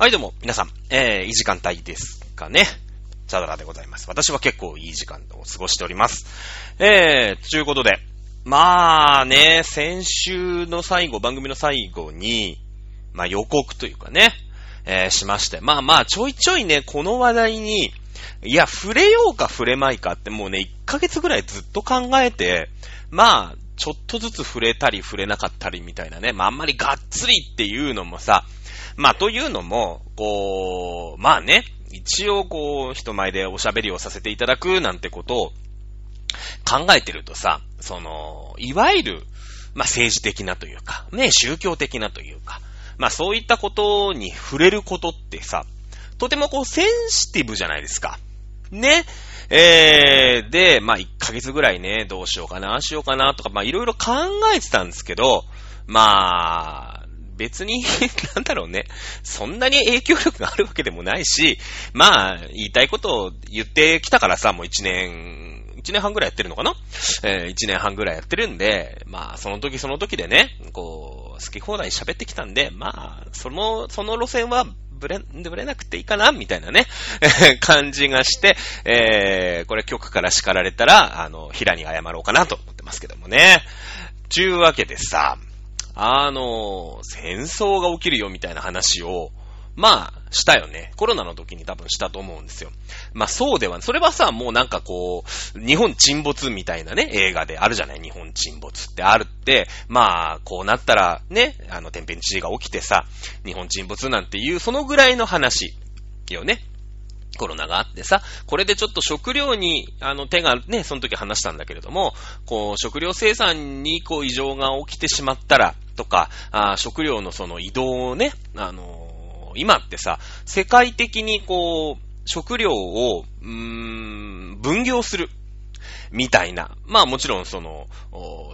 はい、どうも、皆さん、えー、いい時間帯ですかね。チャドラでございます。私は結構いい時間を過ごしております。えー、ということで、まあね、先週の最後、番組の最後に、まあ予告というかね、えー、しまして。まあまあ、ちょいちょいね、この話題に、いや、触れようか触れまいかってもうね、1ヶ月ぐらいずっと考えて、まあ、ちょっとずつ触れたり触れなかったりみたいなね。まああんまりがっつりっていうのもさ、まあ、というのも、こう、まあね、一応こう、人前でおしゃべりをさせていただくなんてことを考えてるとさ、その、いわゆる、まあ、政治的なというか、ね、宗教的なというか、まあ、そういったことに触れることってさ、とてもこう、センシティブじゃないですか。ね。えー、で、まあ、1ヶ月ぐらいね、どうしようかな、しようかな、とか、まあ、いろいろ考えてたんですけど、まあ、別に、なんだろうね。そんなに影響力があるわけでもないし、まあ、言いたいことを言ってきたからさ、もう一年、一年半ぐらいやってるのかな？えー、一年半ぐらいやってるんで、まあ、その時その時でね、こう、好き放題喋ってきたんで、まあ、その、その路線は、ぶれ、ぶれなくていいかな？みたいなね、感じがして、えー、これ局から叱られたら、あの、平に謝ろうかなと思ってますけどもね。ちゅうわけでさ、あの、戦争が起きるよみたいな話を、まあ、したよね。コロナの時に多分したと思うんですよ。まあそうでは、それはさ、もうなんかこう、日本沈没みたいなね、映画であるじゃない？日本沈没ってあるって、まあ、こうなったらね、あの、天変地異が起きてさ、日本沈没なんていう、そのぐらいの話よね。コロナがあってさ、これでちょっと食料に、あの、手がね、その時話したんだけれども、こう、食料生産に、こう、異常が起きてしまったら、とか、あ食料のその移動をね、あのー、今ってさ、世界的にこう、食料を、うーん、分業する。みたいな。まあもちろんその、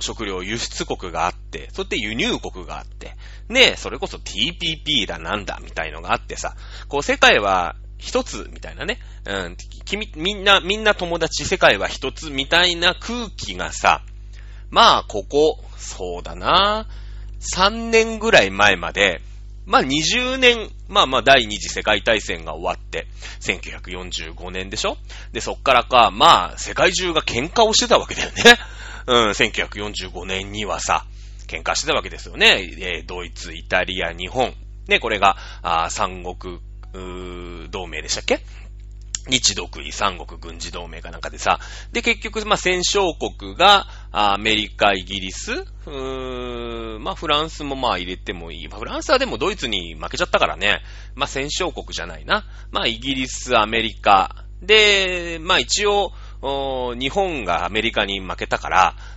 食料輸出国があって、そして輸入国があって、ねそれこそ TPP だなんだみたいのがあってさ、こう世界は一つみたいなね。うん、君、みんな、みんな友達、世界は一つみたいな空気がさ、まあ、ここ、そうだな。3年ぐらい前まで、まあ20年、まあまあ第二次世界大戦が終わって、1945年でしょ？で、そっからか、まあ世界中が喧嘩をしてたわけだよね。うん、1945年にはさ、喧嘩してたわけですよね。えー、ドイツ、イタリア、日本。ね、これが、あ三国同盟でしたっけ？日独位三国軍事同盟かなんかでさ。で、結局、まあ、戦勝国が、アメリカ、イギリス、うー、まあ、フランスもまあ入れてもいい。まあ、フランスはでもドイツに負けちゃったからね。まあ、戦勝国じゃないな。まあ、イギリス、アメリカ。で、まあ、一応、日本がアメリカに負けたか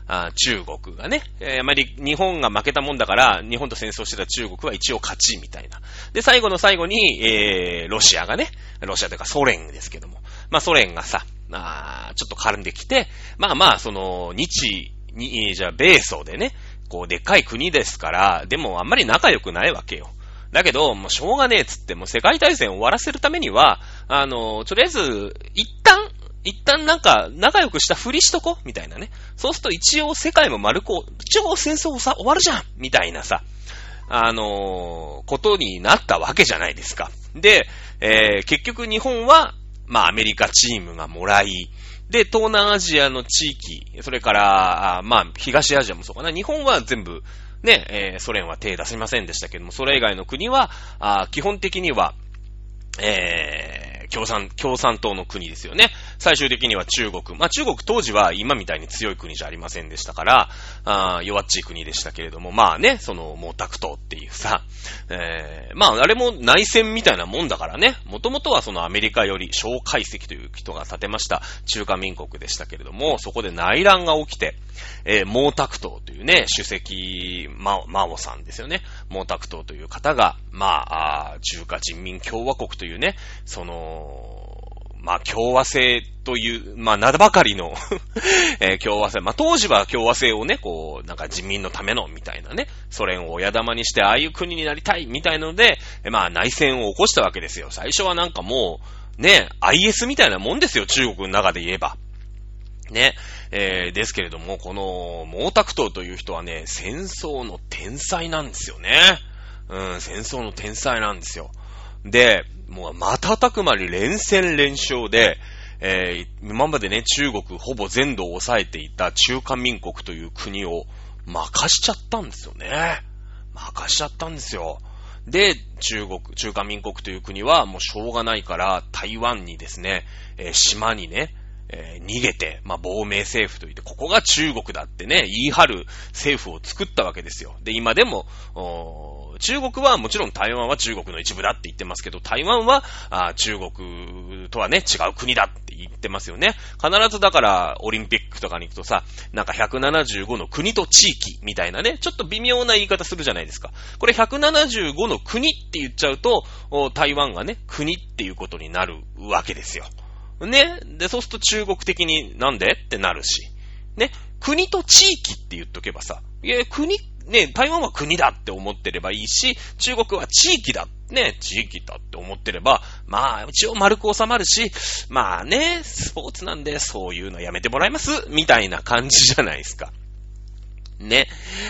ら、中国がね、えー、あまり日本が負けたもんだから、日本と戦争してた中国は一応勝ちみたいな。で、最後の最後に、えー、ロシアがね、ロシアというかソ連ですけども、まあソ連がさ、あちょっと絡んできて、まあまあ、その、日、に、じゃあ、米ソでね、こう、でっかい国ですから、でもあんまり仲良くないわけよ。だけど、もうしょうがねえっつって、もう世界大戦を終わらせるためには、あの、とりあえず、一旦、一旦なんか、仲良くしたふりしとこみたいなね。そうすると一応世界も丸く、一応戦争さ、終わるじゃんみたいなさ、あのー、ことになったわけじゃないですか。で、えー、結局日本は、まあアメリカチームがもらい、で、東南アジアの地域、それから、まあ東アジアもそうかな。日本は全部、ね、えー、ソ連は手出しませんでしたけども、それ以外の国は、あ基本的には、えー、共産、共産党の国ですよね。最終的には中国。まあ中国当時は今みたいに強い国じゃありませんでしたから、あ弱っちい国でしたけれども、まあね、その毛沢東っていうさ、えー、まああれも内戦みたいなもんだからね、もともとはそのアメリカより小解析という人が建てました中華民国でしたけれども、そこで内乱が起きて、えー、毛沢東というね、主席、マオ、マオさんですよね。毛沢東という方が、まあ、あ中華人民共和国というね、その、まあ、共和制という、まあ、名ばかりの えー、共和制。まあ、当時は共和制をね、こう、なんか人民のための、みたいなね、ソ連を親玉にして、ああいう国になりたい、みたいので、まあ、内戦を起こしたわけですよ。最初はなんかもう、ね、IS みたいなもんですよ、中国の中で言えば。ね。えー、ですけれども、この、毛沢東という人はね、戦争の天才なんですよね。うん、戦争の天才なんですよ。で、もう瞬く間に連戦連勝で、えー、今までね、中国ほぼ全土を抑えていた中華民国という国を任しちゃったんですよね。任しちゃったんですよ。で、中国、中華民国という国はもうしょうがないから台湾にですね、えー、島にね、えー、逃げて、まあ、亡命政府といって、ここが中国だってね、言い張る政府を作ったわけですよ。で、今でも、中国はもちろん台湾は中国の一部だって言ってますけど、台湾はあ中国とはね、違う国だって言ってますよね。必ずだから、オリンピックとかに行くとさ、なんか175の国と地域みたいなね、ちょっと微妙な言い方するじゃないですか。これ175の国って言っちゃうと、台湾がね、国っていうことになるわけですよ。ね。で、そうすると中国的になんでってなるし。ね。国と地域って言っとけばさ、いや、国っ、ね、台湾は国だって思ってればいいし、中国は地域だ、ね、地域だって思ってれば、まあ、一応丸く収まるし、まあね、スポーツなんでそういうのやめてもらいますみたいな感じじゃないですか。ね。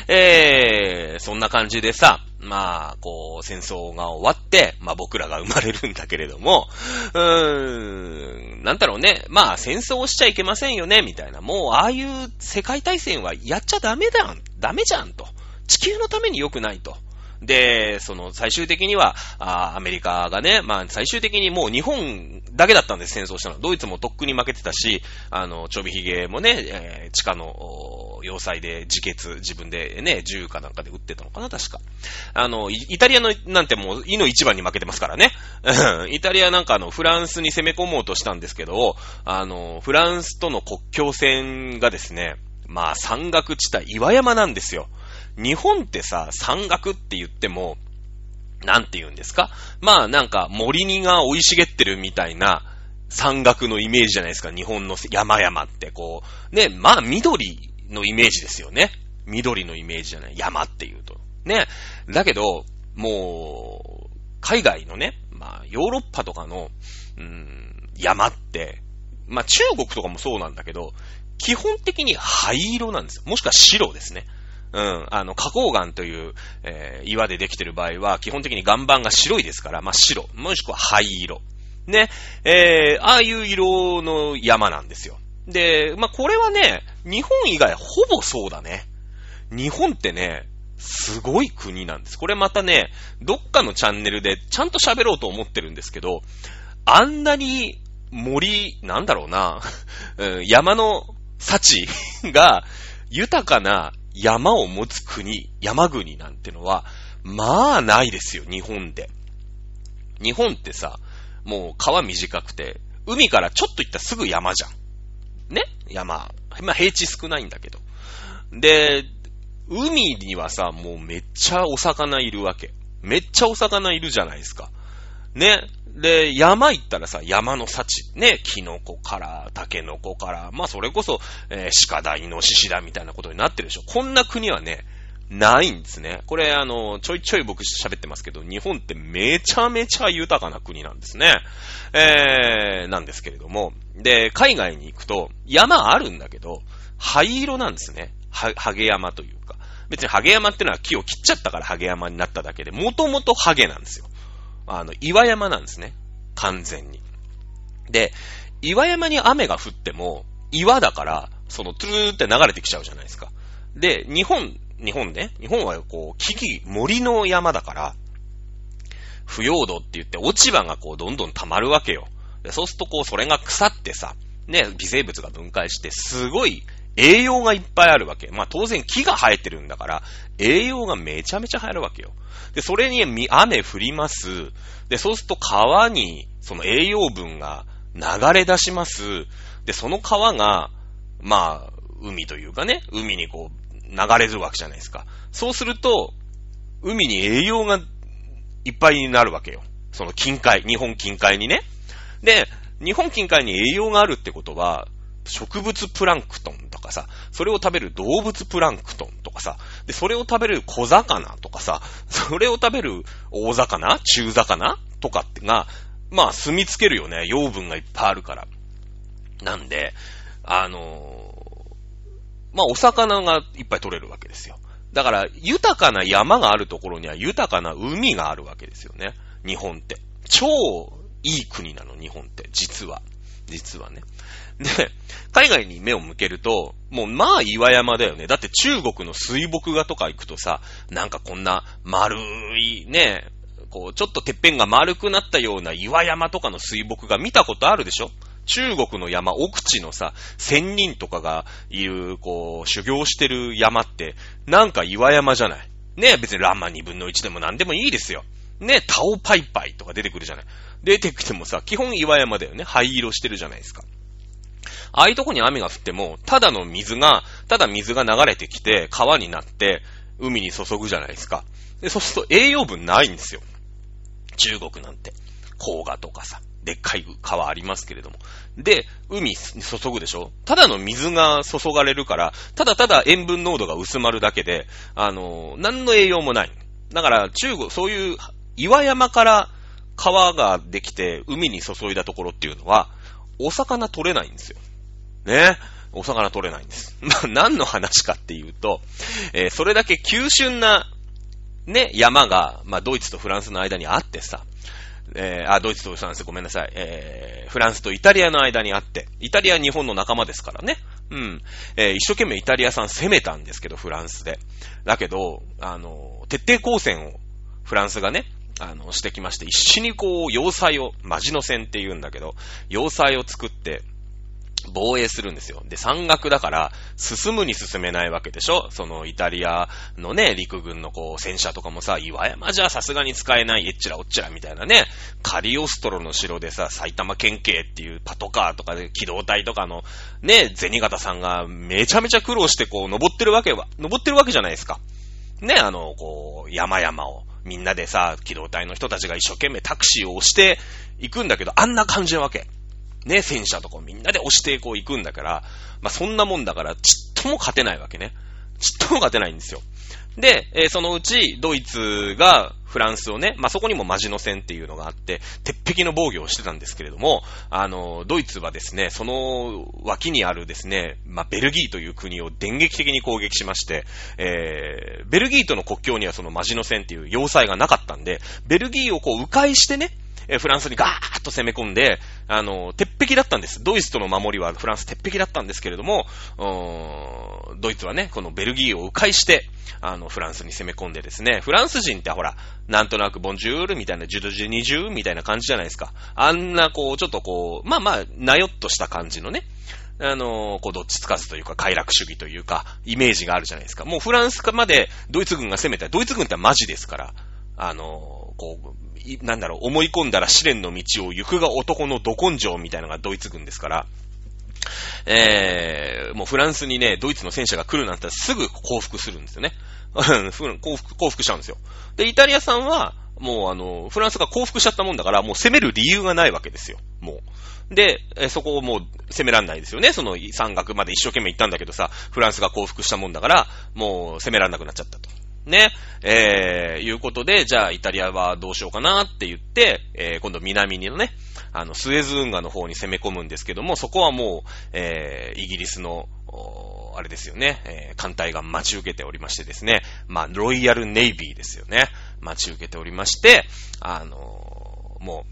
えー、そんな感じでさ、まあ、こう、戦争が終わって、まあ僕らが生まれるんだけれども、うーん、なんだろうね。まあ戦争をしちゃいけませんよね、みたいな。もう、ああいう世界大戦はやっちゃダメだ、ダメじゃん、と。地球のために良くないと。で、その最終的には、あアメリカがね、まあ最終的にもう日本だけだったんです、戦争したのは。ドイツもとっくに負けてたし、あの、ちょびひげもね、えー、地下の、要塞で自決、自分でね、銃かなんかで撃ってたのかな、確か。あの、イタリアのなんてもう、イの一番に負けてますからね。イタリアなんかあの、フランスに攻め込もうとしたんですけど、あの、フランスとの国境線がですね、まあ山岳地帯、岩山なんですよ。日本ってさ、山岳って言っても、なんて言うんですか？まあなんか森にが生い茂ってるみたいな山岳のイメージじゃないですか。日本の山々ってこう。ね、まあ緑のイメージですよね。緑のイメージじゃない。山って言うと。ね。だけど、もう、海外のね、まあヨーロッパとかの、うーん、山って、まあ中国とかもそうなんだけど、基本的に灰色なんですよ。もしくは白ですね。うん、あの、花崗岩という、えー、岩でできてる場合は、基本的に岩盤が白いですから、まあ、白、もしくは灰色。ね、えー、ああいう色の山なんですよ。で、まあ、これはね、日本以外ほぼそうだね。日本ってね、すごい国なんです。これまたね、どっかのチャンネルでちゃんと喋ろうと思ってるんですけど、あんなに森、なんだろうな、山の幸が豊かな山を持つ国、山国なんてのは、まあないですよ、日本で。日本ってさ、もう川短くて、海からちょっと行ったらすぐ山じゃん。ね？山。まあ平地少ないんだけど。で、海にはさ、もうめっちゃお魚いるわけ。めっちゃお魚いるじゃないですか。ね？で、山行ったらさ、山の幸、ね、キノコから、タケノコから、まあそれこそ、えー、鹿だ、イノシシだみたいなことになってるでしょ。こんな国はね、ないんですね。これ、あの、ちょいちょい僕喋ってますけど、日本ってめちゃめちゃ豊かな国なんですね。えー、なんですけれども。で、海外に行くと、山あるんだけど、灰色なんですね。は、ハゲ山というか。別にハゲ山ってのは木を切っちゃったからハゲ山になっただけで、もともとハゲなんですよ。あの、岩山なんですね。完全に。で、岩山に雨が降っても、岩だから、その、トゥルーって流れてきちゃうじゃないですか。で、日本、日本ね、日本はこう、木々、森の山だから、不要土って言って落ち葉がこう、どんどん溜まるわけよ。そうするとこう、それが腐ってさ、ね、微生物が分解して、すごい栄養がいっぱいあるわけ。まあ当然木が生えてるんだから、栄養がめちゃめちゃ入るわけよ。で、それに雨降ります。で、そうすると川にその栄養分が流れ出します。で、その川が、まあ、海というかね、海にこう、流れるわけじゃないですか。そうすると、海に栄養がいっぱいになるわけよ。その近海、日本近海にね。で、日本近海に栄養があるってことは、植物プランクトンとかさ、それを食べる動物プランクトンとかさ、で、それを食べる小魚とかさ、それを食べる大魚？中魚とかってが、まあ、住みつけるよね。養分がいっぱいあるから。なんで、あのー、まあ、お魚がいっぱい取れるわけですよ。だから、豊かな山があるところには豊かな海があるわけですよね。日本って。超いい国なの、日本って。実は。実はね。で、海外に目を向けると、もうまあ岩山だよね。だって中国の水墨画とか行くとさ、なんかこんな丸いね、こう、ちょっとてっぺんが丸くなったような岩山とかの水墨画見たことあるでしょ？中国の山、奥地のさ、仙人とかがいる、こう、修行してる山って、なんか岩山じゃない？ね別にランマ2分の1でも何でもいいですよ。ねタオパイパイとか出てくるじゃない。出てきてもさ、基本岩山だよね。灰色してるじゃないですか。ああいうとこに雨が降っても、ただの水が、ただ水が流れてきて、川になって、海に注ぐじゃないですか。で、そうすると栄養分ないんですよ。中国なんて。黄河とかさ。でっかい川ありますけれども。で、海に注ぐでしょ？ただの水が注がれるから、ただただ塩分濃度が薄まるだけで、あのー、何の栄養もない。だから中国、そういう岩山から川ができて海に注いだところっていうのは、お魚取れないんですよ。ね。お魚取れないんです。まあ、何の話かっていうと、えー、それだけ急峻な、ね、山が、まあ、ドイツとフランスの間にあってさ、えー、あ、ドイツとフランスごめんなさい。えー、フランスとイタリアの間にあって、イタリアは日本の仲間ですからね。うん。えー、一生懸命イタリアさん攻めたんですけど、フランスで。だけど、あの、徹底抗戦をフランスがね、あの、してきまして、一緒にこう、要塞を、マジの戦って言うんだけど、要塞を作って、防衛するんですよ。で、山岳だから、進むに進めないわけでしょ？その、イタリアのね、陸軍のこう、戦車とかもさ、岩山じゃさすがに使えない、えっちらおっちらみたいなね、カリオストロの城でさ、埼玉県警っていうパトカーとかで機動隊とかの、ね、銭形さんがめちゃめちゃ苦労してこう、登ってるわけは、登ってるわけじゃないですか。ね、あの、こう、山々を。みんなでさ、機動隊の人たちが一生懸命タクシーを押していくんだけど、あんな感じなわけ。ね、戦車とかみんなで押してこう行くんだから、まあ、そんなもんだから、ちっとも勝てないわけね。ちっとも勝てないんですよ。で、えー、そのうち、ドイツがフランスをね、まあ、そこにもマジノ戦っていうのがあって、鉄壁の防御をしてたんですけれども、あの、ドイツはですね、その脇にあるですね、まあ、ベルギーという国を電撃的に攻撃しまして、えー、ベルギーとの国境にはそのマジノ戦っていう要塞がなかったんで、ベルギーをこう迂回してね、えフランスにガーッと攻め込んで、あの、鉄壁だったんです。ドイツとの守りはフランス鉄壁だったんですけれども、ドイツはね、このベルギーを迂回して、あの、フランスに攻め込んでですね、フランス人ってほら、なんとなくボンジュールみたいな、ジュドジュニジューみたいな感じじゃないですか。あんな、こう、ちょっとこう、まあまあ、なよっとした感じのね、あのこう、どっちつかずというか、快楽主義というか、イメージがあるじゃないですか。もうフランスまでドイツ軍が攻めたドイツ軍ってマジですから、あのこう、なんだろう、思い込んだら試練の道を行くが男のど根性みたいなのがドイツ軍ですから、えー、もうフランスにね、ドイツの戦車が来るなんてすぐ降伏するんですよね。降伏、降伏しちゃうんですよ。で、イタリアさんは、もうあの、フランスが降伏しちゃったもんだから、もう攻める理由がないわけですよ。もう。で、そこをもう攻めらんないですよね。その山岳まで一生懸命行ったんだけどさ、フランスが降伏したもんだから、もう攻めらんなくなっちゃったと。ね、えー、いうことで、じゃあイタリアはどうしようかなって言って、えー、今度南にのね、あの、スエズ運河の方に攻め込むんですけども、そこはもう、えー、イギリスの、あれですよね、えー、艦隊が待ち受けておりましてですね、まあ、ロイヤルネイビーですよね、待ち受けておりまして、あのー、も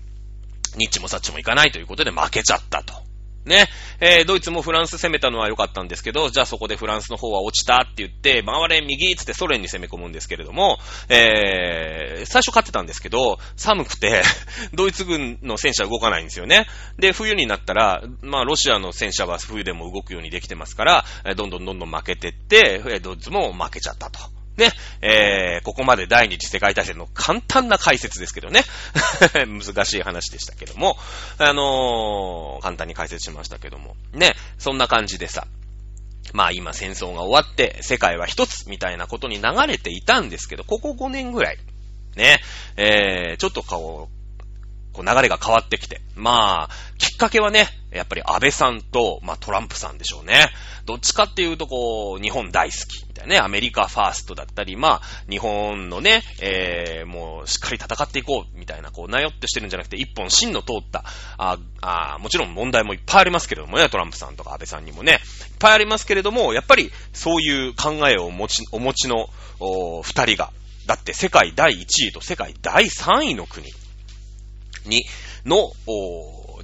う、ニッチもサッチもいかないということで負けちゃったと。ね。えー、ドイツもフランス攻めたのは良かったんですけど、じゃあそこでフランスの方は落ちたって言って、回れ右っつってソ連に攻め込むんですけれども、えー、最初勝ってたんですけど、寒くて ドイツ軍の戦車動かないんですよね。で、冬になったら、まあ、ロシアの戦車は冬でも動くようにできてますから、どんどんどんどん負けてって、ドイツも負けちゃったと。ね、えー、ここまで第二次世界大戦の簡単な解説ですけどね。難しい話でしたけども、あのー、簡単に解説しましたけども。ね、そんな感じでさ、まあ今戦争が終わって世界は一つみたいなことに流れていたんですけど、ここ5年ぐらい、ね、えー、ちょっと顔を、こう流れが変わってきて。まあ、きっかけはね、やっぱり安倍さんと、まあトランプさんでしょうね。どっちかっていうとこう、日本大好き。たいなね、アメリカファーストだったり、まあ、日本のね、えー、もう、しっかり戦っていこう、みたいな、こう、なよってしてるんじゃなくて、一本芯の通った、あ、あ、もちろん問題もいっぱいありますけれどもね、トランプさんとか安倍さんにもね、いっぱいありますけれども、やっぱり、そういう考えをお持ち、お持ちの、お二人が、だって世界第1位と世界第3位の国。に、の、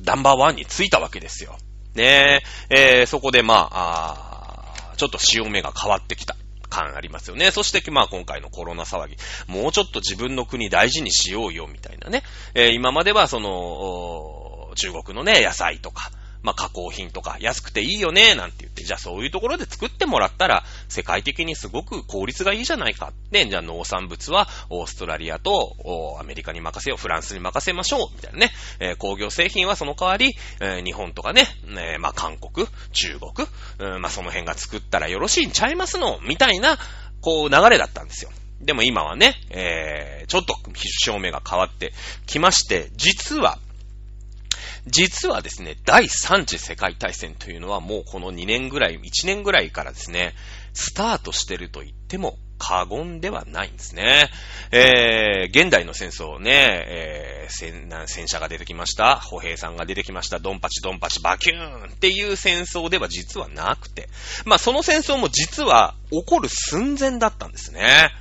ナンバーワンについたわけですよ。ねえ、ー、そこでまあ、あちょっと潮目が変わってきた。感ありますよね。そして、まあ今回のコロナ騒ぎ、もうちょっと自分の国大事にしようよ、みたいなね。えー、今まではその、中国のね、野菜とか、まあ、加工品とか安くていいよね、なんて言って、じゃあそういうところで作ってもらったら、世界的にすごく効率がいいじゃないか。で、じゃあ農産物はオーストラリアとアメリカに任せよう、フランスに任せましょう、みたいなね。えー、工業製品はその代わり、えー、日本とかね、えー、まあ、韓国、中国、うん、まあ、その辺が作ったらよろしいんちゃいますの、みたいな、こう流れだったんですよ。でも今はね、えー、ちょっと照明が変わってきまして、実は、実はですね、第3次世界大戦というのはもうこの2年ぐらい、1年ぐらいからですね、スタートしてると言っても過言ではないんですね。えー、現代の戦争ね、えー、戦、戦車が出てきました。歩兵さんが出てきました。ドンパチドンパチバキューンっていう戦争では実はなくて。まあその戦争も実は起こる寸前だったんですね。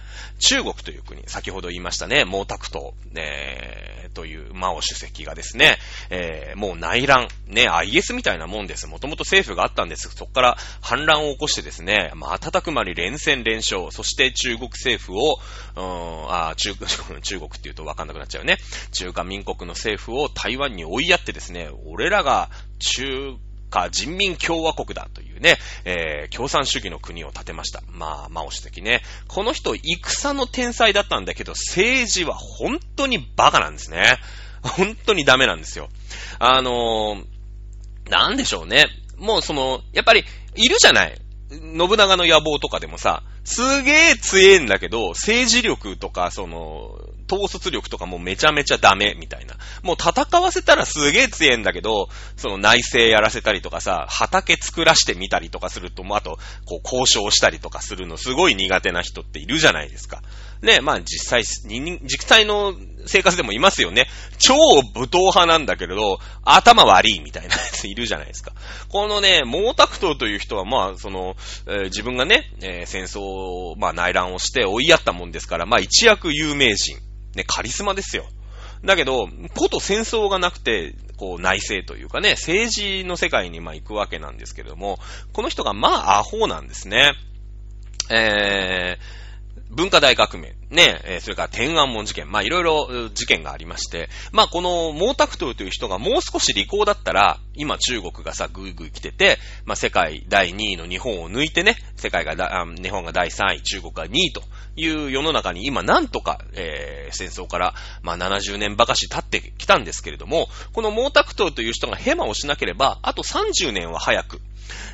中国という国、先ほど言いましたね、毛沢東、えー、というマオ主席がですね、えー、もう内乱、ね、IS みたいなもんです。もともと政府があったんです。そこから反乱を起こしてですね、まあ、瞬く間に連戦連勝、そして中国政府を、うん、あ中、中国って言うとわかんなくなっちゃうね。中華民国の政府を台湾に追いやってですね、俺らが中か人民共和国だというね、えー、共産主義の国を建てました。まあ、マオ主席ね。この人、戦の天才だったんだけど、政治は本当にバカなんですね。本当にダメなんですよ。あのー、なんでしょうね。もうその、やっぱり、いるじゃない。信長の野望とかでもさ、すげえ強えんだけど、政治力とか、その、統率力とかもめちゃめちゃダメみたいな。もう戦わせたらすげえ強えんだけど、その内政やらせたりとかさ、畑作らしてみたりとかすると、もうあと、こう交渉したりとかするのすごい苦手な人っているじゃないですか。ね、まあ実際、実際の生活でもいますよね。超武闘派なんだけれど、頭悪いみたいなやついるじゃないですか。このね、毛沢東という人は、まあ、その、えー、自分がね、えー、戦争、まあ内乱をして追いやったもんですから、まあ一躍有名人。ね、カリスマですよ。だけど、こと戦争がなくて、こう内政というかね、政治の世界にまあ行くわけなんですけれども、この人がまあアホなんですね。えー、文化大革命、ね、えそれから天安門事件、まあいろいろ事件がありまして、まあこの毛沢東という人がもう少し利口だったら、今中国がさ、ぐいぐい来てて、まあ世界第2位の日本を抜いてね、世界がだ、日本が第3位、中国が2位という世の中に今なんとか、えー、戦争から、まあ70年ばかし経ってきたんですけれども、この毛沢東という人がヘマをしなければ、あと30年は早く、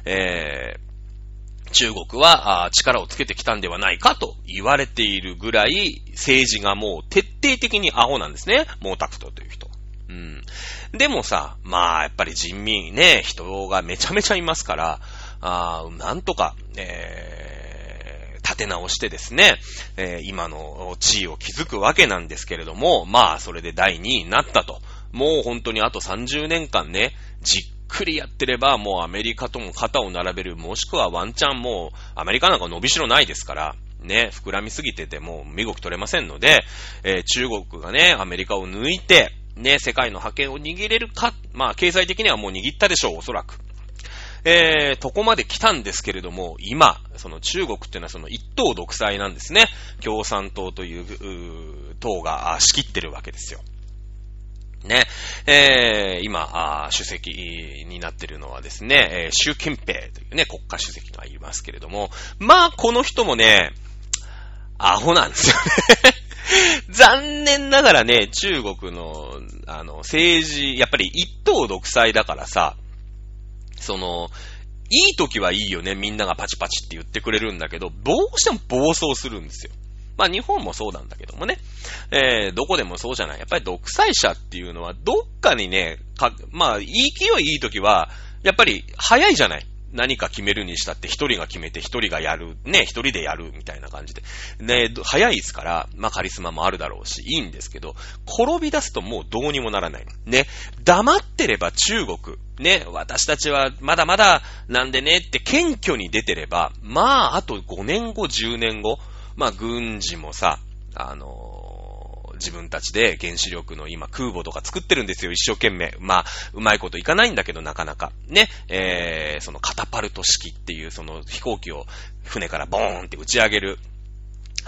えー、中国は力をつけてきたんではないかと言われているぐらい政治がもう徹底的にアホなんですね。毛沢東という人。うん。でもさ、まあやっぱり人民ね、人がめちゃめちゃいますから、あなんとか、えー、立て直してですね、えー、今の地位を築くわけなんですけれども、まあそれで第2位になったと。もう本当にあと30年間ね、じっくりやってれば、もうアメリカとも肩を並べる、もしくはワンチャンもう、アメリカなんか伸びしろないですから、ね、膨らみすぎてても身動き取れませんので、えー、中国がね、アメリカを抜いて、ね、世界の覇権を握れるか、まあ、経済的にはもう握ったでしょう、おそらく。えー、とこまで来たんですけれども、今、その中国っていうのはその一党独裁なんですね。共産党という、う党が仕切ってるわけですよ。ね、えー、今、主席になってるのはですね、え、習近平というね、国家主席がいますけれども、まあ、この人もね、アホなんですよね 残念ながらね、中国の、あの、政治、やっぱり一党独裁だからさ、その、いい時はいいよね、みんながパチパチって言ってくれるんだけど、どうしても暴走するんですよ。まあ日本もそうなんだけどもね。えー、どこでもそうじゃない。やっぱり独裁者っていうのはどっかにね、か、まあ、勢いいい時は、やっぱり早いじゃない。何か決めるにしたって一人が決めて一人がやる、ね、一人でやるみたいな感じで。ね、早いですから、まあカリスマもあるだろうし、いいんですけど、転び出すともうどうにもならない。ね、黙ってれば中国、ね、私たちはまだまだなんでねって謙虚に出てれば、まああと5年後、10年後、まあ、軍事もさ、あの自分たちで原子力の今空母とか作ってるんですよ、一生懸命。まあ、うまいこといかないんだけど、なかなか。ね、えー、そのカタパルト式っていうその飛行機を船からボーンって打ち上げる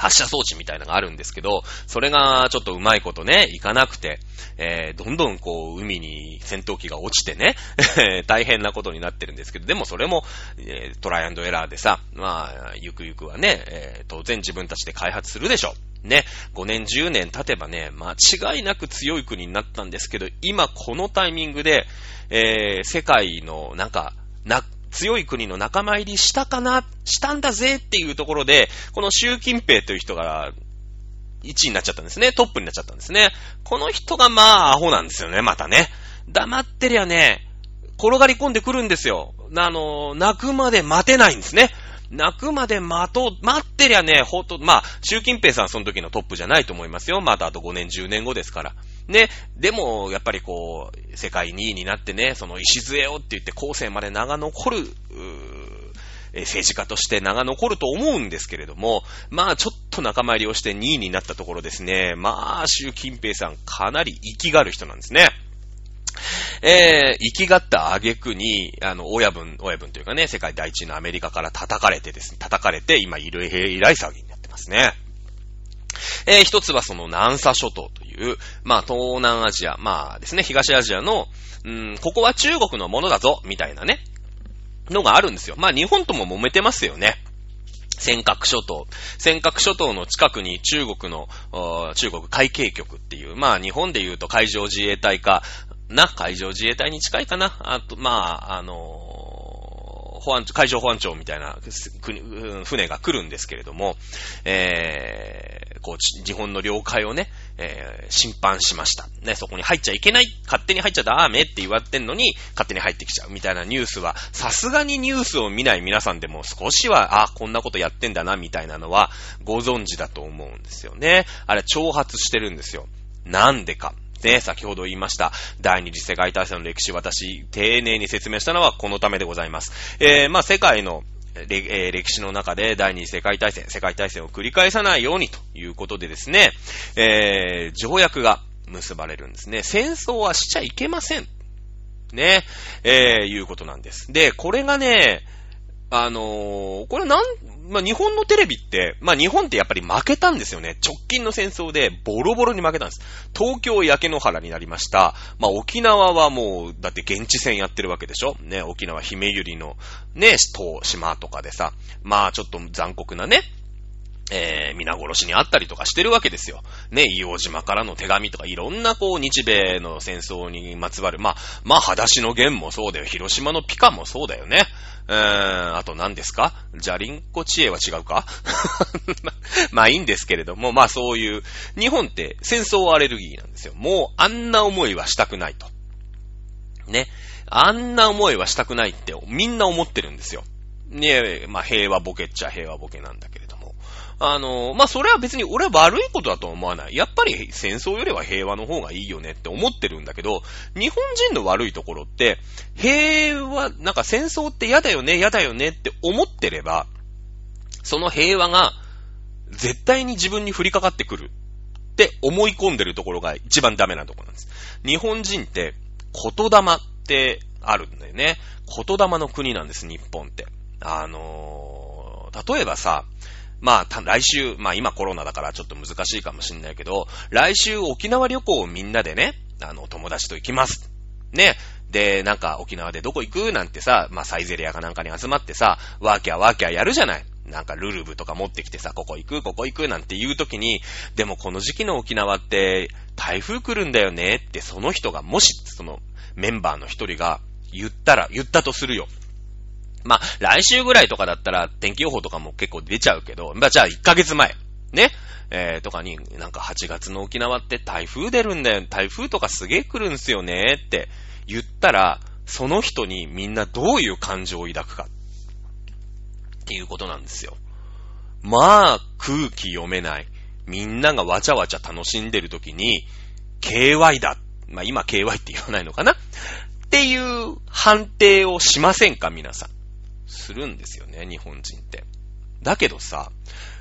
発射装置みたいなのがあるんですけど、それがちょっとうまいことね、いかなくて、えー、どんどんこう、海に戦闘機が落ちてね、大変なことになってるんですけど、でもそれも、えー、トライアンドエラーでさ、まあ、ゆくゆくはね、えー、当然自分たちで開発するでしょ。ね、5年、10年経てばね、間違いなく強い国になったんですけど、今このタイミングで、えー、世界のなんか、な、強い国の仲間入りしたかな、したんだぜっていうところで、この習近平という人が、1位になっちゃったんですね。トップになっちゃったんですね。この人がまあ、アホなんですよね、またね。黙ってりゃね、転がり込んでくるんですよ。あの、泣くまで待てないんですね。泣くまで待とう、待ってりゃね、ほんと、まあ、習近平さんその時のトップじゃないと思いますよ。まだあと5年、10年後ですから。ね、でも、やっぱりこう、世界2位になってね、その礎をって言って後世まで名が残る、政治家として名が残ると思うんですけれども、まあちょっと仲間入りをして2位になったところですね、まあ習近平さんかなり生きがる人なんですね。えー、生きがった挙句に、あの、親分、親分というかね、世界第一のアメリカから叩かれてですね、叩かれて、今、いる、依頼騒ぎになってますね。えー、一つはその南沙諸島という、まあ東南アジア、まあですね、東アジアの、うん、ここは中国のものだぞ、みたいなね、のがあるんですよ。まあ日本とも揉めてますよね。尖閣諸島。尖閣諸島の近くに中国の、中国海警局っていう、まあ日本で言うと海上自衛隊かな、海上自衛隊に近いかな。あと、まあ、あの保安、海上保安庁みたいな船が来るんですけれども、えー、こう、日本の領海をね、えー、侵犯しました。ね、そこに入っちゃいけない、勝手に入っちゃダメって言われてんのに、勝手に入ってきちゃうみたいなニュースは、さすがにニュースを見ない皆さんでも少しは、あ、こんなことやってんだな、みたいなのは、ご存知だと思うんですよね。あれ、挑発してるんですよ。なんでか。ね、先ほど言いました、第二次世界大戦の歴史、私、丁寧に説明したのはこのためでございます。えー、まあ、世界のえ歴史の中で第二次世界大戦、世界大戦を繰り返さないようにということでですね、えー、条約が結ばれるんですね。戦争はしちゃいけません。ね、えー、いうことなんです。で、これがね、あのー、これなん、まあ、日本のテレビって、まあ、日本ってやっぱり負けたんですよね。直近の戦争でボロボロに負けたんです。東京焼け野原になりました。まあ、沖縄はもう、だって現地戦やってるわけでしょね、沖縄姫百合の、ね、島、とかでさ、まあ、ちょっと残酷なね、えー、皆殺しにあったりとかしてるわけですよ。ね、硫黄島からの手紙とか、いろんなこう、日米の戦争にまつわる、まあ、まあ、裸足の弦もそうだよ。広島のピカもそうだよね。うーん、あと何ですか？じゃりんこ知恵は違うか？まあいいんですけれども、まあそういう、日本って戦争アレルギーなんですよ。もうあんな思いはしたくないと。ね。あんな思いはしたくないってみんな思ってるんですよ。ねまあ平和ボケっちゃ平和ボケなんだけど。あの、まあ、それは別に俺は悪いことだと思わない。やっぱり戦争よりは平和の方がいいよねって思ってるんだけど、日本人の悪いところって、平和、なんか戦争って嫌だよね、嫌だよねって思ってれば、その平和が絶対に自分に降りかかってくるって思い込んでるところが一番ダメなところなんです。日本人って言霊ってあるんだよね。言霊の国なんです、日本って。あのー、例えばさ、まあ、来週、まあ今コロナだからちょっと難しいかもしんないけど、来週沖縄旅行をみんなでね、あの、友達と行きます。ね。で、なんか沖縄でどこ行くなんてさ、まあサイゼリアかなんかに集まってさ、ワーキャーワーキャーやるじゃない。なんかルルブとか持ってきてさ、ここ行く、ここ行くなんて言うときに、でもこの時期の沖縄って台風来るんだよねってその人がもし、そのメンバーの一人が言ったら、言ったとするよ。まあ、来週ぐらいとかだったら天気予報とかも結構出ちゃうけど、まあ、じゃあ1ヶ月前、ね、えー、とかに、なんか8月の沖縄って台風出るんだよ、台風とかすげえ来るんすよねって言ったら、その人にみんなどういう感情を抱くかっていうことなんですよ。まあ、空気読めない。みんながわちゃわちゃ楽しんでる時に、KY だ。まあ今 KY って言わないのかなっていう判定をしませんか皆さん。するんですよね、日本人って。だけどさ、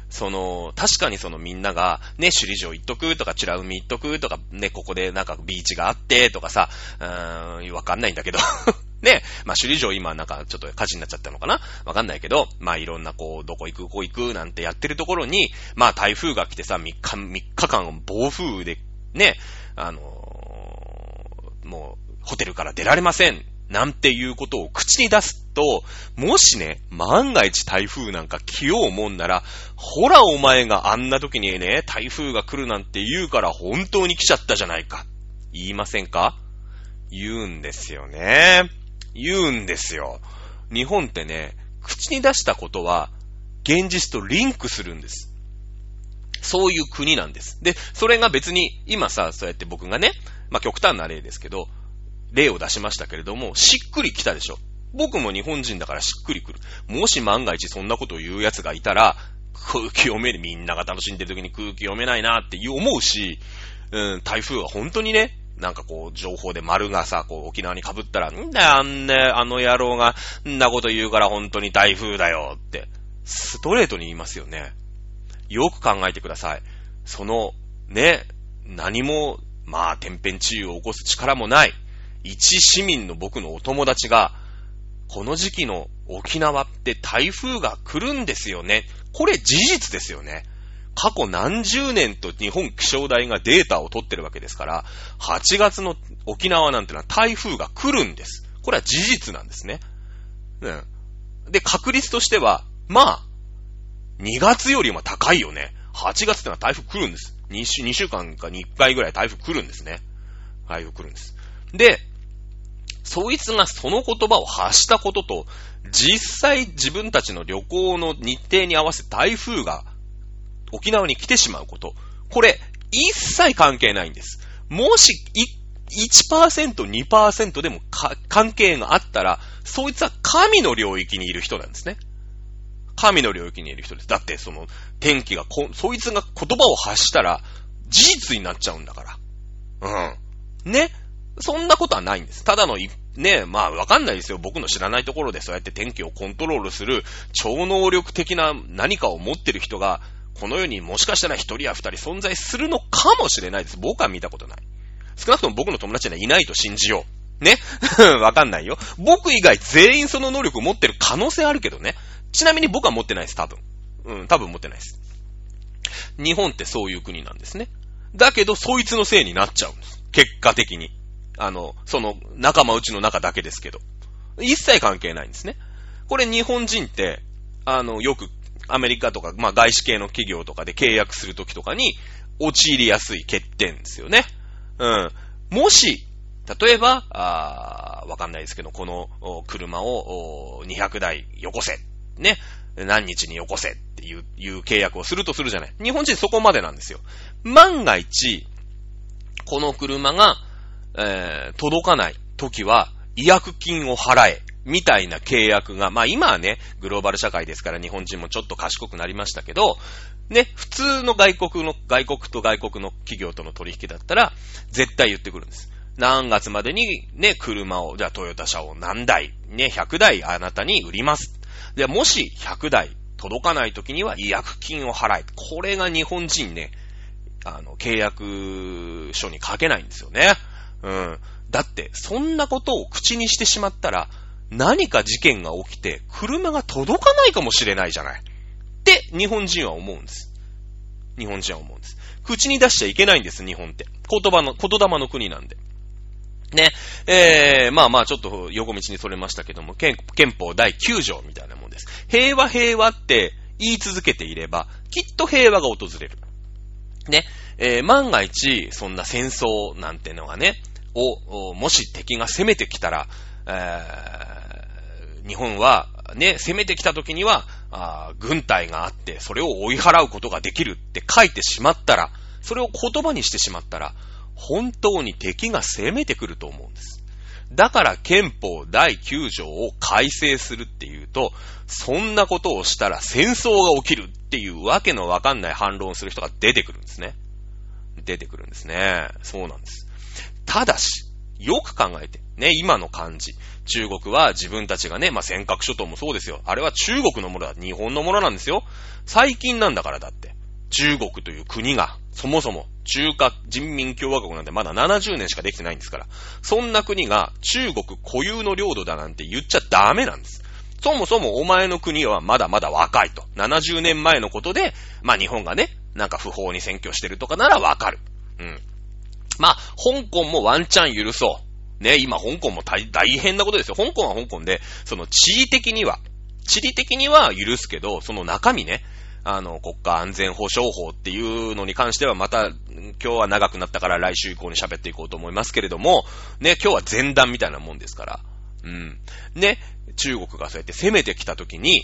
その、確かにそのみんなが、ね、首里城行っとくとか、チュラ海行っとくとか、ね、ここでなんかビーチがあってとかさ、うーん、わかんないんだけど。ね、まあ、首里城今なんかちょっと火事になっちゃったのかな？わかんないけど、まあ、いろんなこう、どこ行く、ここ行くなんてやってるところに、まあ、台風が来てさ、3日、3日間暴風で、ね、あのー、もう、ホテルから出られません。なんていうことを口に出すと、もしね、万が一台風なんか来ようもんなら、ほらお前があんな時にね、台風が来るなんて言うから本当に来ちゃったじゃないか。言いませんか？言うんですよね。言うんですよ。日本ってね、口に出したことは、現実とリンクするんです。そういう国なんです。で、それが別に、今さ、そうやって僕がね、まあ、極端な例ですけど、例を出しましたけれども、しっくり来たでしょ。僕も日本人だからしっくりくる。もし万が一そんなことを言う奴がいたら、空気読める、みんなが楽しんでる時に空気読めないなって思うし、うん、台風は本当にね、なんかこう、情報で丸がさ、こう、沖縄に被ったら、んだよ、あんね、あの野郎が、んなこと言うから本当に台風だよって、ストレートに言いますよね。よく考えてください。その、ね、何も、まあ、天変地異を起こす力もない、一市民の僕のお友達が、この時期の沖縄って台風が来るんですよね。これ事実ですよね。過去何十年と日本気象台がデータを取ってるわけですから、8月の沖縄なんてのは台風が来るんです。これは事実なんですね。うん。で、確率としては、まあ、2月よりも高いよね。8月ってのは台風来るんです。2週 ,2 週間かに1回ぐらい台風来るんですね。台風来るんです。で、そいつがその言葉を発したことと、実際自分たちの旅行の日程に合わせ台風が沖縄に来てしまうこと。これ、一切関係ないんです。もし、1%、2%でも関係があったら、そいつは神の領域にいる人なんですね。神の領域にいる人です。だって、その、天気がこ、そいつが言葉を発したら、事実になっちゃうんだから。うん。ね。そんなことはないんです。ただのい、ね、まあわかんないですよ。僕の知らないところでそうやって天気をコントロールする超能力的な何かを持ってる人が、この世にもしかしたら一人や二人存在するのかもしれないです。僕は見たことない。少なくとも僕の友達にはいないと信じよう。ね？わかんないよ。僕以外全員その能力持ってる可能性あるけどね。ちなみに僕は持ってないです、多分。うん、多分持ってないです。日本ってそういう国なんですね。だけど、そいつのせいになっちゃうんです。結果的に。あの、その仲間内の中だけですけど。一切関係ないんですね。これ日本人って、あの、よくアメリカとか、まあ外資系の企業とかで契約するときとかに陥りやすい欠点ですよね。うん。もし、例えば、あわかんないですけど、この車を200台よこせ。ね。何日によこせっていう、いう契約をするとするじゃない。日本人そこまでなんですよ。万が一、この車が、えー、届かない時は、違約金を払え、みたいな契約が、まあ今はね、グローバル社会ですから日本人もちょっと賢くなりましたけど、ね、普通の外国の、外国と外国の企業との取引だったら、絶対言ってくるんです。何月までにね、車を、じゃあトヨタ車を何台、ね、100台あなたに売ります。で、もし100台届かない時には違約金を払え。これが日本人ね、あの、契約書に書けないんですよね。うん。だって、そんなことを口にしてしまったら、何か事件が起きて、車が届かないかもしれないじゃない。って日本人は思うんです。日本人は思うんです。口に出しちゃいけないんです、日本って。言葉の、言霊の国なんで。ね。えー、まあまあちょっと横道にそれましたけども、憲法第9条みたいなもんです。平和平和って言い続けていれば、きっと平和が訪れる。ね。えー、万が一、そんな戦争なんてのがね、を、もし敵が攻めてきたら、えー、日本は、ね、攻めてきた時には、あ軍隊があって、それを追い払うことができるって書いてしまったら、それを言葉にしてしまったら、本当に敵が攻めてくると思うんです。だから憲法第9条を改正するっていうと、そんなことをしたら戦争が起きるっていうわけのわかんない反論をする人が出てくるんですね。出てくるんですね。そうなんです。ただし、よく考えて、ね、今の感じ。中国は自分たちがね、まあ、尖閣諸島もそうですよ。あれは中国のものだ。日本のものなんですよ。最近なんだからだって。中国という国が、そもそも中華人民共和国なんてまだ70年しかできてないんですから。そんな国が中国固有の領土だなんて言っちゃダメなんです。そもそもお前の国はまだまだ若いと。70年前のことで、まあ日本がね、なんか不法に占拠してるとかならわかる。うん。まあ、香港もワンチャン許そう。ね、今香港も大変なことですよ。香港は香港で、その地理的には、地理的には許すけど、その中身ね、あの、国家安全保障法っていうのに関してはまた、今日は長くなったから来週以降に喋っていこうと思いますけれども、ね、今日は前段みたいなもんですから。うん。ね、中国がそうやって攻めてきた時に、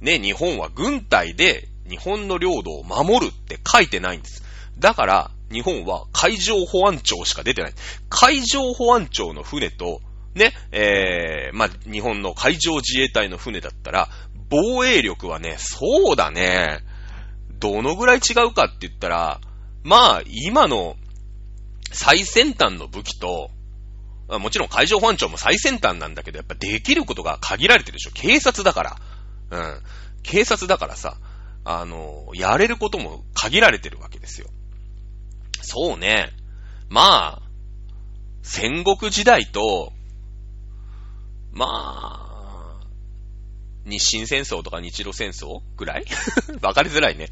ね、日本は軍隊で日本の領土を守るって書いてないんです。だから、日本は海上保安庁しか出てない。海上保安庁の船と、ね、えー、まあ、日本の海上自衛隊の船だったら、防衛力はね、そうだね。どのぐらい違うかって言ったら、まあ、今の最先端の武器と、もちろん海上保安庁も最先端なんだけど、やっぱできることが限られてるでしょ。警察だから。うん。警察だからさ、あの、やれることも限られてるわけですよ。そうね。まあ、戦国時代と、まあ、日清戦争とか日露戦争ぐらい？わかりづらいね。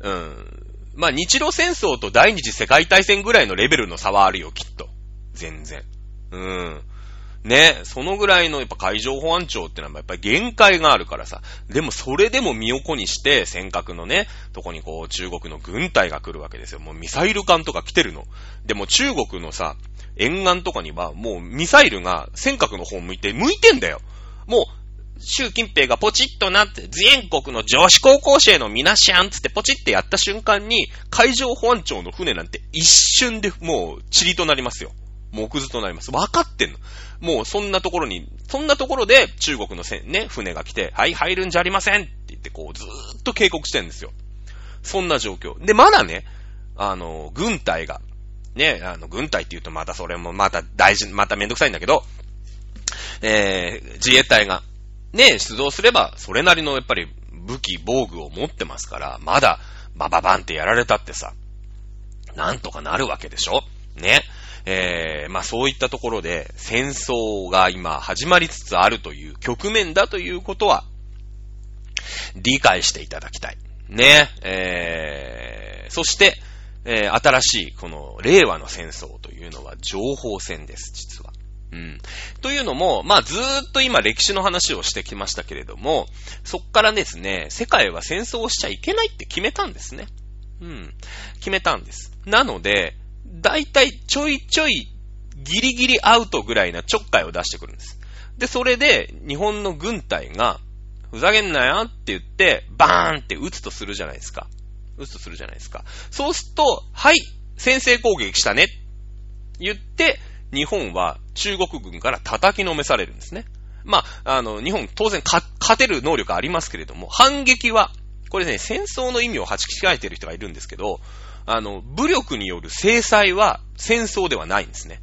うん。まあ、日露戦争と第二次世界大戦ぐらいのレベルの差はあるよ、きっと。全然。うん。ね、そのぐらいのやっぱ海上保安庁ってのはやっぱり限界があるからさ。でもそれでも身を粉にして尖閣のね、とこにこう中国の軍隊が来るわけですよ。もうミサイル艦とか来てるの。でも中国のさ、沿岸とかにはもうミサイルが尖閣の方向いて、向いてんだよ。もう、習近平がポチッとなって、全国の女子高校生の皆さんつってポチってやった瞬間に、海上保安庁の船なんて一瞬でもう塵となりますよ。木図となります。分かってんの。もうそんなところに、そんなところで中国のせね、船が来て、はい、入るんじゃありませんって言ってこうずーっと警告してるんですよ。そんな状況。で、まだね、あの、軍隊が、ね、あの、軍隊って言うとまたそれもまた大事、まためんどくさいんだけど、えー、自衛隊が、ね、出動すれば、それなりのやっぱり武器、防具を持ってますから、まだ、バババンってやられたってさ、なんとかなるわけでしょね。えー、まあそういったところで戦争が今始まりつつあるという局面だということは理解していただきたい。ね。えー、そして、えー、新しいこの令和の戦争というのは情報戦です、実は。うん。というのも、まあずーっと今歴史の話をしてきましたけれども、そっからですね、世界は戦争をしちゃいけないって決めたんですね。うん。決めたんです。なので、だいたいちょいちょいギリギリアウトぐらいなちょっかいを出してくるんです。で、それで日本の軍隊が、ふざけんなよって言って、バーンって撃つとするじゃないですか。撃つとするじゃないですか。そうすると、はい、先制攻撃したね。言って、日本は中国軍から叩きのめされるんですね。まあ、あの、日本当然勝てる能力ありますけれども、反撃は、これね、戦争の意味をはちき違えてる人がいるんですけど、あの、武力による制裁は戦争ではないんですね。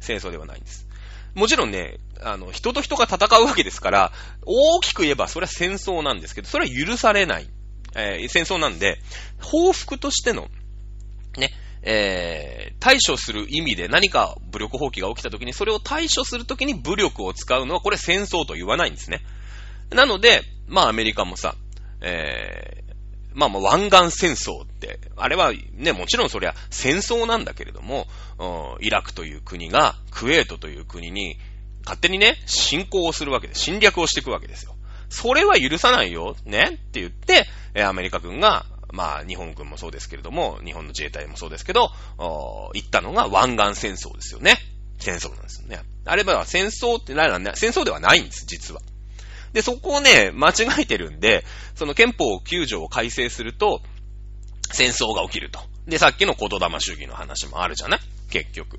戦争ではないんです。もちろんね、あの、人と人が戦うわけですから、大きく言えばそれは戦争なんですけど、それは許されない、えー、戦争なんで、報復としての、ね、えー、対処する意味で何か武力放棄が起きた時に、それを対処する時に武力を使うのは、これ戦争と言わないんですね。なので、まあアメリカもさ、えまあまあ湾岸戦争って、あれはね、もちろんそりゃ戦争なんだけれども、イラクという国がクウェートという国に勝手にね、侵攻をするわけで、侵略をしていくわけですよ。それは許さないよ、ねって言って、アメリカ軍が、まあ日本軍もそうですけれども、日本の自衛隊もそうですけど、言ったのが湾岸戦争ですよね。戦争なんですよね。あれは戦争ってなら、戦争ではないんです、実は。で、そこをね、間違えてるんで、その憲法9条を改正すると、戦争が起きると。で、さっきの言霊主義の話もあるじゃない？結局。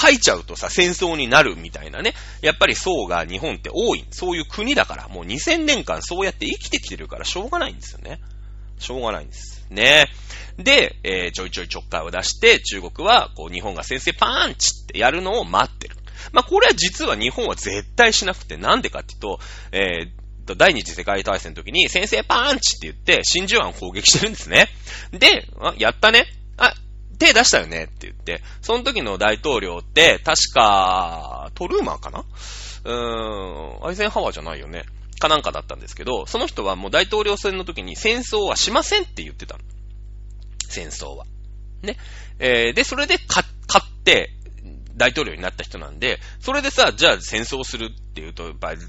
書いちゃうとさ、戦争になるみたいなね。やっぱり層が日本って多い。そういう国だから、もう2000年間そうやって生きてきてるからしょうがないんですよね。しょうがないんです。ね。で、えー、ちょいちょいちょっかいを出して、中国は、こう、日本が先制パーンチってやるのを待ってる。まあ、これは実は日本は絶対しなくて、なんでかっていうと、えー、第二次世界大戦の時に、先制パンチって言って、真珠湾を攻撃してるんですね。で、あ、やったね。あ、手出したよねって言って、その時の大統領って、確か、トルーマンかな？うーん、アイゼンハワーじゃないよね。かなんかだったんですけど、その人はもう大統領選の時に戦争はしませんって言ってたの。戦争は。ね。えー、で、それで勝って、大統領になった人なんで、それでさ、じゃあ戦争するっていうと、やっぱり、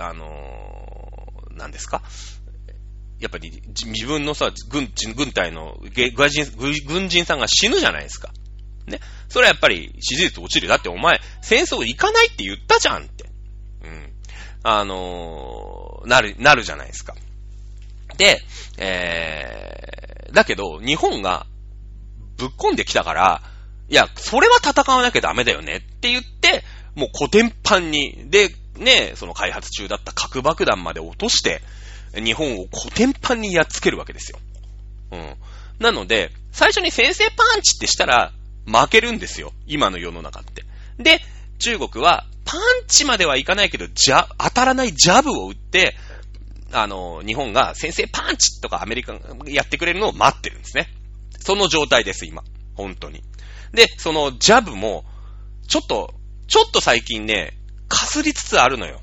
あのー、何ですか？やっぱり自分のさ、軍、軍隊の軍人、軍人さんが死ぬじゃないですか。ね？それはやっぱり支持率落ちる。だってお前、戦争行かないって言ったじゃんって。うん。あのー、なる、なるじゃないですか。で、えー、だけど、日本がぶっ込んできたから、いや、それは戦わなきゃダメだよねって言って、もう古典版に、で、ね、その開発中だった核爆弾まで落として、日本を古典版にやっつけるわけですよ。うん。なので、最初に先制パンチってしたら、負けるんですよ。今の世の中って。で、中国は、パンチまではいかないけど、じゃ、当たらないジャブを打って、あの、日本が先制パンチとかアメリカがやってくれるのを待ってるんですね。その状態です、今。本当に。で、そのジャブも、ちょっと、ちょっと最近ね、かすりつつあるのよ。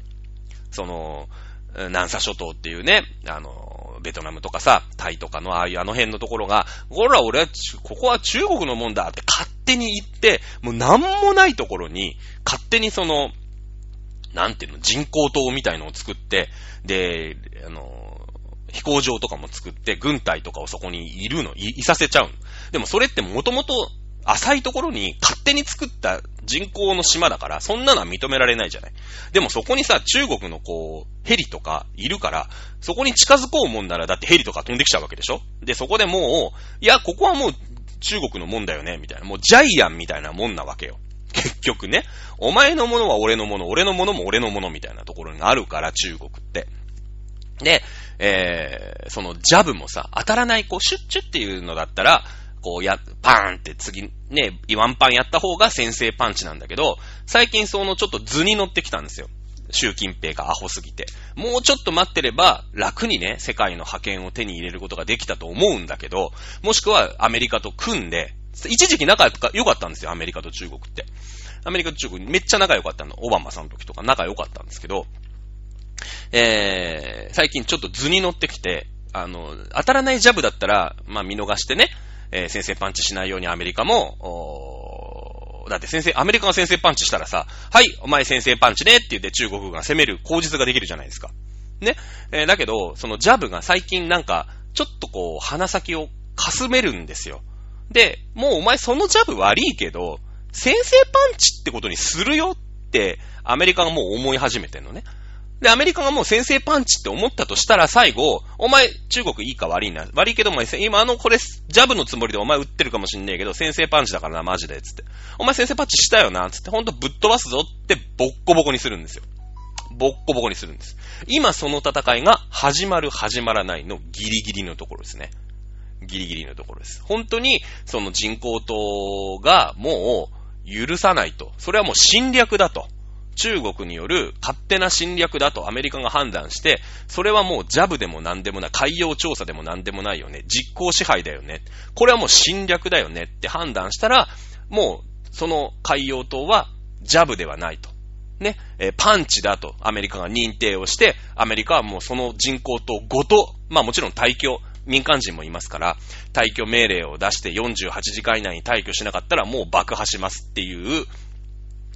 その、南沙諸島っていうね、あの、ベトナムとかさ、タイとかのああいうあの辺のところが、ほら俺は、ここは中国のもんだって勝手に言って、もうなんもないところに、勝手にその、なんていうの、人工島みたいのを作って、で、あの、飛行場とかも作って、軍隊とかをそこにいるの、い、いさせちゃうの。でもそれってもともと浅いところに勝手に作った人工の島だから、そんなのは認められないじゃない。でもそこにさ、中国のこう、ヘリとかいるから、そこに近づこうもんなら、だってヘリとか飛んできちゃうわけでしょ？で、そこでもう、いや、ここはもう中国のもんだよね、みたいな。もうジャイアンみたいなもんなわけよ。結局ね。お前のものは俺のもの、俺のものも俺のものみたいなところにあるから、中国って。で、えー、そのジャブもさ、当たらない、こう、シュッチュっていうのだったら、こうや、パーンって次、ね、ワンパンやった方が先制パンチなんだけど、最近そのちょっと図に乗ってきたんですよ。習近平がアホすぎて。もうちょっと待ってれば、楽にね、世界の覇権を手に入れることができたと思うんだけど、もしくはアメリカと組んで、一時期仲良かったんですよ、アメリカと中国って。アメリカと中国めっちゃ仲良かったの。オバマさんの時とか仲良かったんですけど、えー、最近ちょっと図に乗ってきて、あの、当たらないジャブだったら、まあ見逃してね、えー、先制パンチしないようにアメリカも、だって先生、アメリカが先制パンチしたらさ、はい、お前先制パンチねって言って中国が攻める口実ができるじゃないですか。ね。えー、だけど、そのジャブが最近なんか、ちょっとこう、鼻先をかすめるんですよ。で、もうお前そのジャブ悪いけど、先制パンチってことにするよって、アメリカがもう思い始めてんのね。で、アメリカがもう先制パンチって思ったとしたら最後、お前中国いいか悪いな。悪いけどお前、今あのこれ、ジャブのつもりでお前撃ってるかもしんねえけど、先制パンチだからな、マジで、つって。お前先制パンチしたよな、つって、ほんとぶっ飛ばすぞってボッコボコにするんですよ。ボッコボコにするんです。今その戦いが始まる始まらないのギリギリのところですね。ギリギリのところです。本当にその人工島がもう許さないと。それはもう侵略だと。中国による勝手な侵略だとアメリカが判断して、それはもうジャブでも何でもない、海洋調査でも何でもないよね、実行支配だよね、これはもう侵略だよね。って判断したら、もうその海洋島はジャブではないと。ね、えパンチだとアメリカが認定をして、アメリカはもうその人口とごと、まあもちろん退去、民間人もいますから、退去命令を出して48時間以内に退去しなかったらもう爆破しますっていう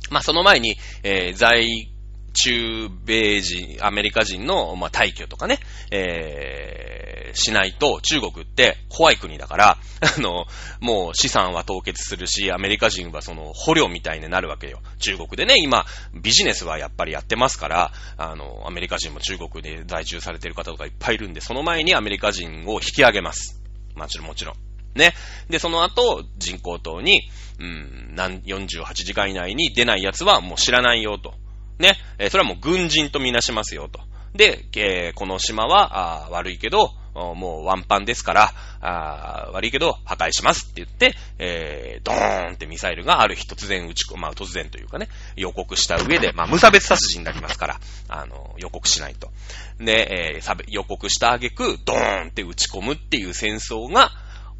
まあ、その前に、えー、在中米人、アメリカ人の、まあ、退去とかね、えー、しないと中国って怖い国だから、あの、もう資産は凍結するし、アメリカ人はその捕虜みたいになるわけよ。中国でね、今、ビジネスはやっぱりやってますから、あの、アメリカ人も中国で在住されてる方とかいっぱいいるんで、その前にアメリカ人を引き上げます。もちろんもちろん。ね。で、その後、人工島に、うん、48時間以内に出ない奴はもう知らないよと。ね。えー、それはもう軍人とみなしますよと。で、えー、この島は、あ悪いけど、もうワンパンですから、あ悪いけど破壊しますって言って、えー、ドーンってミサイルがある日突然撃ち込まあ突然というかね、予告した上で、まあ無差別殺人になりますから、あの、予告しないと。で、えー、予告した挙句、ドーンって撃ち込むっていう戦争が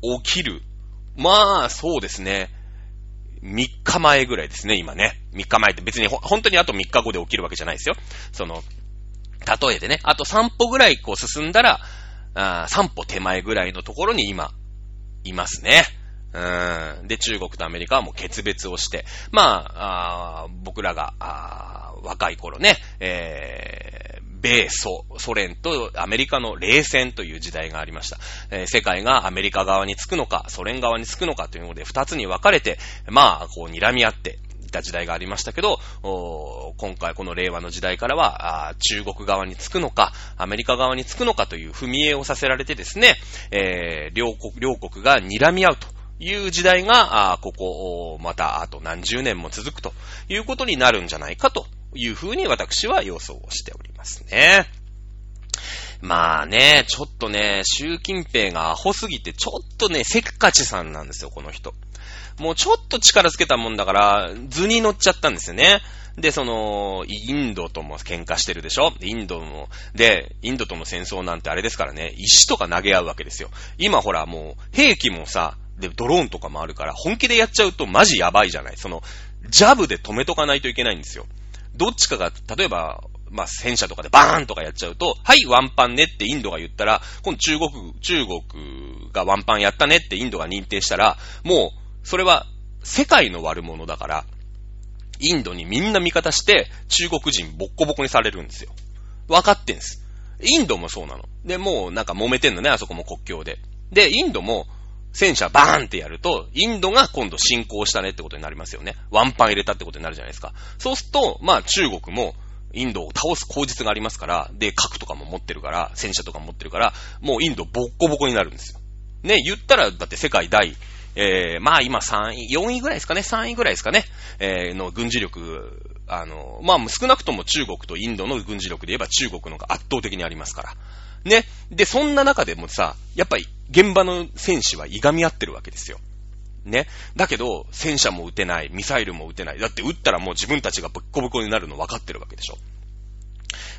起きる。まあ、そうですね。3日前ぐらいですね、今ね。3日前って別に本当にあと3日後で起きるわけじゃないですよ。その、例えてね、あと3歩ぐらいこう進んだら、あ3歩手前ぐらいのところに今、いますね。うん。で、中国とアメリカはもう決別をして、まあ、あ僕らが、あ若い頃ね、えー、米ソ、ソ連とアメリカの冷戦という時代がありました。えー、世界がアメリカ側につくのか、ソ連側につくのかというので、二つに分かれて、まあ、こう、睨み合って、た時代がありましたけど、今回この令和の時代からは、中国側につくのか、アメリカ側につくのかという踏み絵をさせられてですね、えー、両国、両国が睨み合うという時代が、ここ、またあと何十年も続くということになるんじゃないかというふうに私は予想をしておりますね。まあね、ちょっとね、習近平がアホすぎて、ちょっとね、せっかちさんなんですよ、この人。もうちょっと力つけたもんだから、図に乗っちゃったんですよね。で、その、インドとも喧嘩してるでしょ？インドも、で、インドとの戦争なんてあれですからね、石とか投げ合うわけですよ。今ほらもう、兵器もさ、で、ドローンとかもあるから、本気でやっちゃうとマジやばいじゃない。その、ジャブで止めとかないといけないんですよ。どっちかが、例えば、まあ、戦車とかでバーンとかやっちゃうと、はい、ワンパンねってインドが言ったら、今度中国、中国がワンパンやったねってインドが認定したら、もう、それは世界の悪者だから、インドにみんな味方して中国人ボッコボコにされるんですよ。分かってんす。インドもそうなの。で、もうなんか揉めてんのね、あそこも国境で。で、インドも戦車バーンってやると、インドが今度侵攻したねってことになりますよね。ワンパン入れたってことになるじゃないですか。そうすると、まあ中国もインドを倒す口実がありますから、で、核とかも持ってるから、戦車とかも持ってるから、もうインドボッコボコになるんですよ。ね、言ったら、だって世界第えー、まあ今3位、4位ぐらいですかね、3位ぐらいですかね、えー、の軍事力、あの、まあ少なくとも中国とインドの軍事力で言えば中国の方が圧倒的にありますから。ね。で、そんな中でもさ、やっぱり現場の戦士はいがみ合ってるわけですよ。ね。だけど、戦車も撃てない、ミサイルも撃てない。だって撃ったらもう自分たちがぶっこぶこになるの分かってるわけでしょ。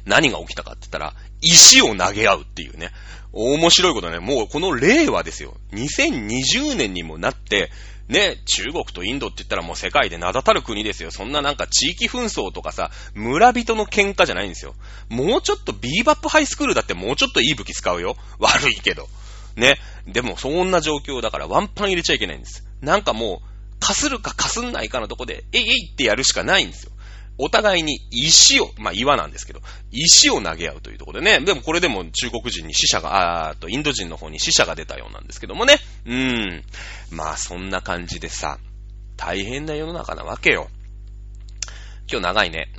何が起きたかって言ったら、石を投げ合うっていうね。面白いことね。もうこの令和ですよ。2020年にもなって、ね、中国とインドって言ったらもう世界で名だたる国ですよ。そんななんか地域紛争とかさ、村人の喧嘩じゃないんですよ。もうちょっとビーバップハイスクールだってもうちょっといい武器使うよ。悪いけど。ね。でもそんな状況だからワンパン入れちゃいけないんです。なんかもう、かするかかすんないかのとこで、えいえいってやるしかないんですよ。お互いに石を、まあ岩なんですけど、石を投げ合うというところでね、でもこれでも中国人に死者が、あーと、インド人の方に死者が出たようなんですけどもね。うーん。まあそんな感じでさ、大変な世の中なわけよ。今日長いね。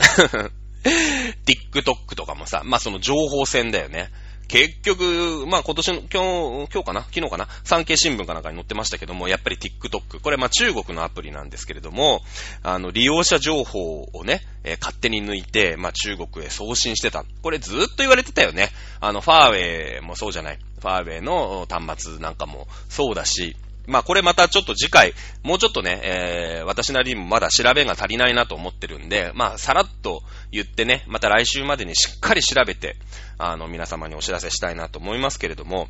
TikTok とかもさ、まあその情報戦だよね。結局、まあ今年の、今日、今日かな？昨日かな？産経新聞かなんかに載ってましたけども、やっぱり TikTok。これまあ中国のアプリなんですけれども、あの、利用者情報をね、えー、勝手に抜いて、まあ中国へ送信してた。これずーっと言われてたよね。あの、ファーウェイもそうじゃない。ファーウェイの端末なんかもそうだし、まあこれまたちょっと次回、もうちょっとね、えー、私なりにもまだ調べが足りないなと思ってるんで、まあさらっと言ってね、また来週までにしっかり調べて、あの、皆様にお知らせしたいなと思いますけれども、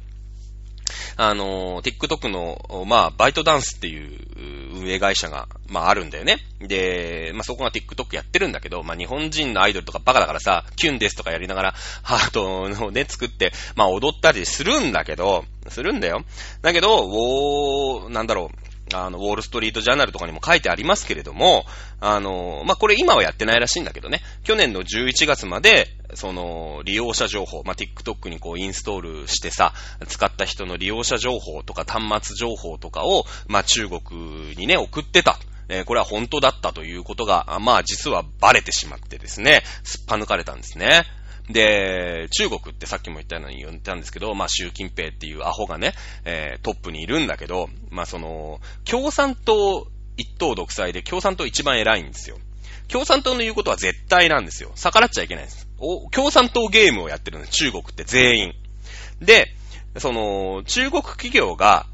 あの、TikTok の、まあ、バイトダンスっていう運営会社が、まあ、あるんだよね。で、まあ、そこが TikTok やってるんだけど、まあ、日本人のアイドルとかバカだからさ、キュンですとかやりながら、ハートをね、作って、まあ、踊ったりするんだけど、するんだよ。だけど、おー、なんだろう、あの、ウォールストリートジャーナルとかにも書いてありますけれども、あの、まあ、これ今はやってないらしいんだけどね、去年の11月まで、その、利用者情報、まあ、TikTok にこうインストールしてさ、使った人の利用者情報とか端末情報とかを、まあ、中国にね、送ってた。えー、これは本当だったということが、まあ、実はバレてしまってですね、すっぱ抜かれたんですね。で、中国ってさっきも言ったように言ったんですけど、まあ習近平っていうアホがね、えー、トップにいるんだけど、まあその、共産党一党独裁で共産党一番偉いんですよ。共産党の言うことは絶対なんですよ。逆らっちゃいけないんです。お共産党ゲームをやってるんです。中国って全員。で、その、中国企業が、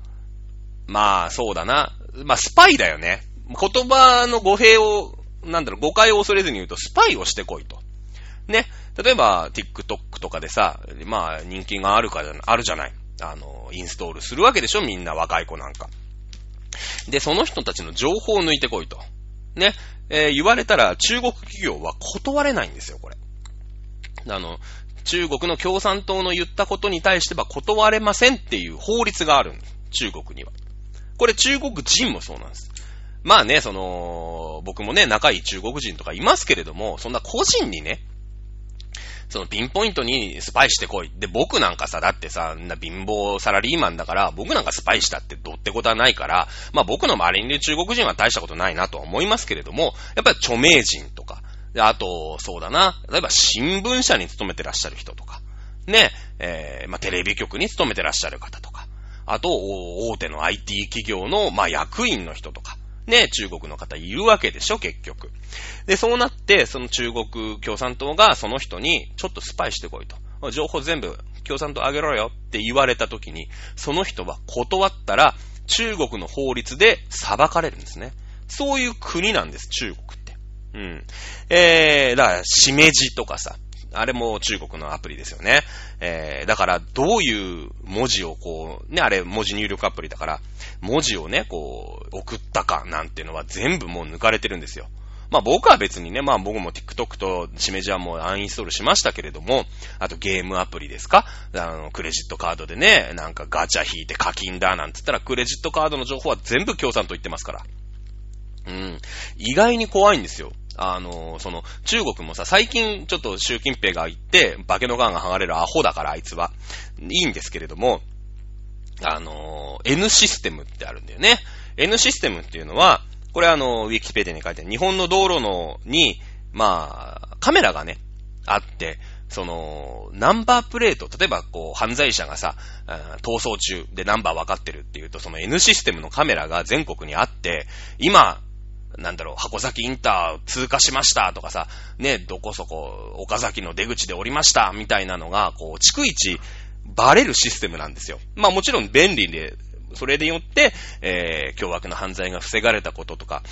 まあ、そうだな。まあ、スパイだよね。言葉の語弊を、なんだろう、誤解を恐れずに言うと、スパイをしてこいと。ね。例えば、TikTok とかでさ、まあ、人気があるかじゃ、あるじゃない。あの、インストールするわけでしょみんな若い子なんか。で、その人たちの情報を抜いてこいと。ね。えー、言われたら中国企業は断れないんですよ、これ。あの、中国の共産党の言ったことに対しては断れませんっていう法律があるんです。中国には。これ中国人もそうなんです。まあね、その、僕もね、仲いい中国人とかいますけれども、そんな個人にね、そのピンポイントにスパイしてこい。で、僕なんかさ、だってさ、な貧乏サラリーマンだから、僕なんかスパイしたってどうってことはないから、まあ僕の周りにいる中国人は大したことないなとは思いますけれども、やっぱり著名人とか、あと、そうだな、例えば新聞社に勤めてらっしゃる人とか、ね、えー、まあテレビ局に勤めてらっしゃる方とか、あと、大手の IT 企業の、まあ役員の人とか、ね、中国の方いるわけでしょ、結局。で、そうなって、その中国共産党がその人に、ちょっとスパイしてこいと。情報全部共産党あげろよって言われた時に、その人は断ったら、中国の法律で裁かれるんですね。そういう国なんです、中国って。うん。えー、だから、しめじとかさ、あれも中国のアプリですよね。えー、だから、どういう文字をこう、ね、あれ文字入力アプリだから、文字をね、こう、送ったかなんていうのは全部もう抜かれてるんですよ。まあ僕は別にね、まあ僕も TikTok としめじはもうアンインストールしましたけれども、あとゲームアプリですか？あの、クレジットカードでね、なんかガチャ引いて課金だなんて言ったら、クレジットカードの情報は全部共産と言ってますから。うん。意外に怖いんですよ。あの、その、中国もさ、最近ちょっと習近平が言って、化けのガンが剥がれるアホだから、あいつは。いいんですけれども、あの、N システムってあるんだよね。N システムっていうのは、これあの、ウィキペディに書いてある、日本の道路の、に、まあ、カメラがね、あって、その、ナンバープレート、例えばこう、犯罪者がさ、逃走中でナンバー分かってるっていうと、その N システムのカメラが全国にあって、今、なんだろう、箱崎インター通過しましたとかさ、ね、どこそこ、岡崎の出口で降りましたみたいなのが、こう、逐一バレるシステムなんですよ。まあもちろん便利で、それでよって、えー、凶悪な犯罪が防がれたこととか、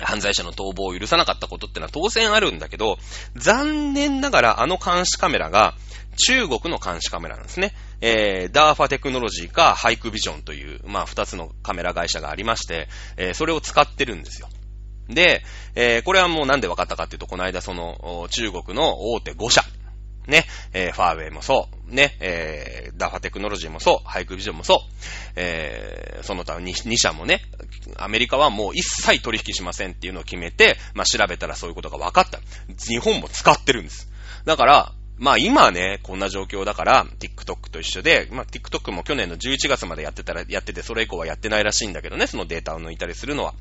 犯罪者の逃亡を許さなかったことってのは当然あるんだけど、残念ながらあの監視カメラが中国の監視カメラなんですね。えー、ダーファテクノロジーかハイクビジョンという、まあ、二つのカメラ会社がありまして、えー、それを使ってるんですよ。で、えー、これはもうなんで分かったかっていうと、この間その、中国の大手5社、ね、えー、ファーウェイもそう、ね、えー、ダファテクノロジーもそう、ハイクビジョンもそう、えー、その他 2, 2社もね、アメリカはもう一切取引しませんっていうのを決めて、まあ、調べたらそういうことが分かった。日本も使ってるんです。だから、まあ今ね、こんな状況だから、TikTok と一緒で、まあ TikTok も去年の11月までやってたら、やってて、それ以降はやってないらしいんだけどね、そのデータを抜いたりするのは。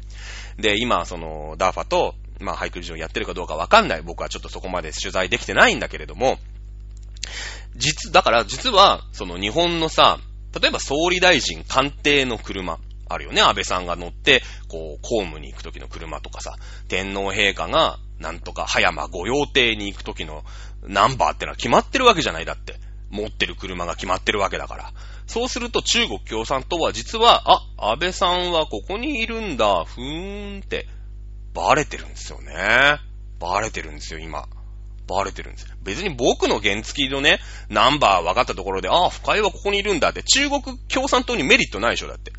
で、今、その、DARFA と、まあハイクリジョンやってるかどうかわかんない。僕はちょっとそこまで取材できてないんだけれども、実、だから実は、その日本のさ、例えば総理大臣官邸の車、あるよね。安倍さんが乗って、こう、公務に行く時の車とかさ、天皇陛下が、なんとか、葉山御用邸に行く時のナンバーってのは決まってるわけじゃないだって。持ってる車が決まってるわけだから。そうすると中国共産党は実は、あ、安倍さんはここにいるんだ、ふーんって、バレてるんですよね。バレてるんですよ、今。バレてるんですよ。別に僕の原付のね、ナンバー分かったところで、ああ、深井はここにいるんだって、中国共産党にメリットないでしょ、だって。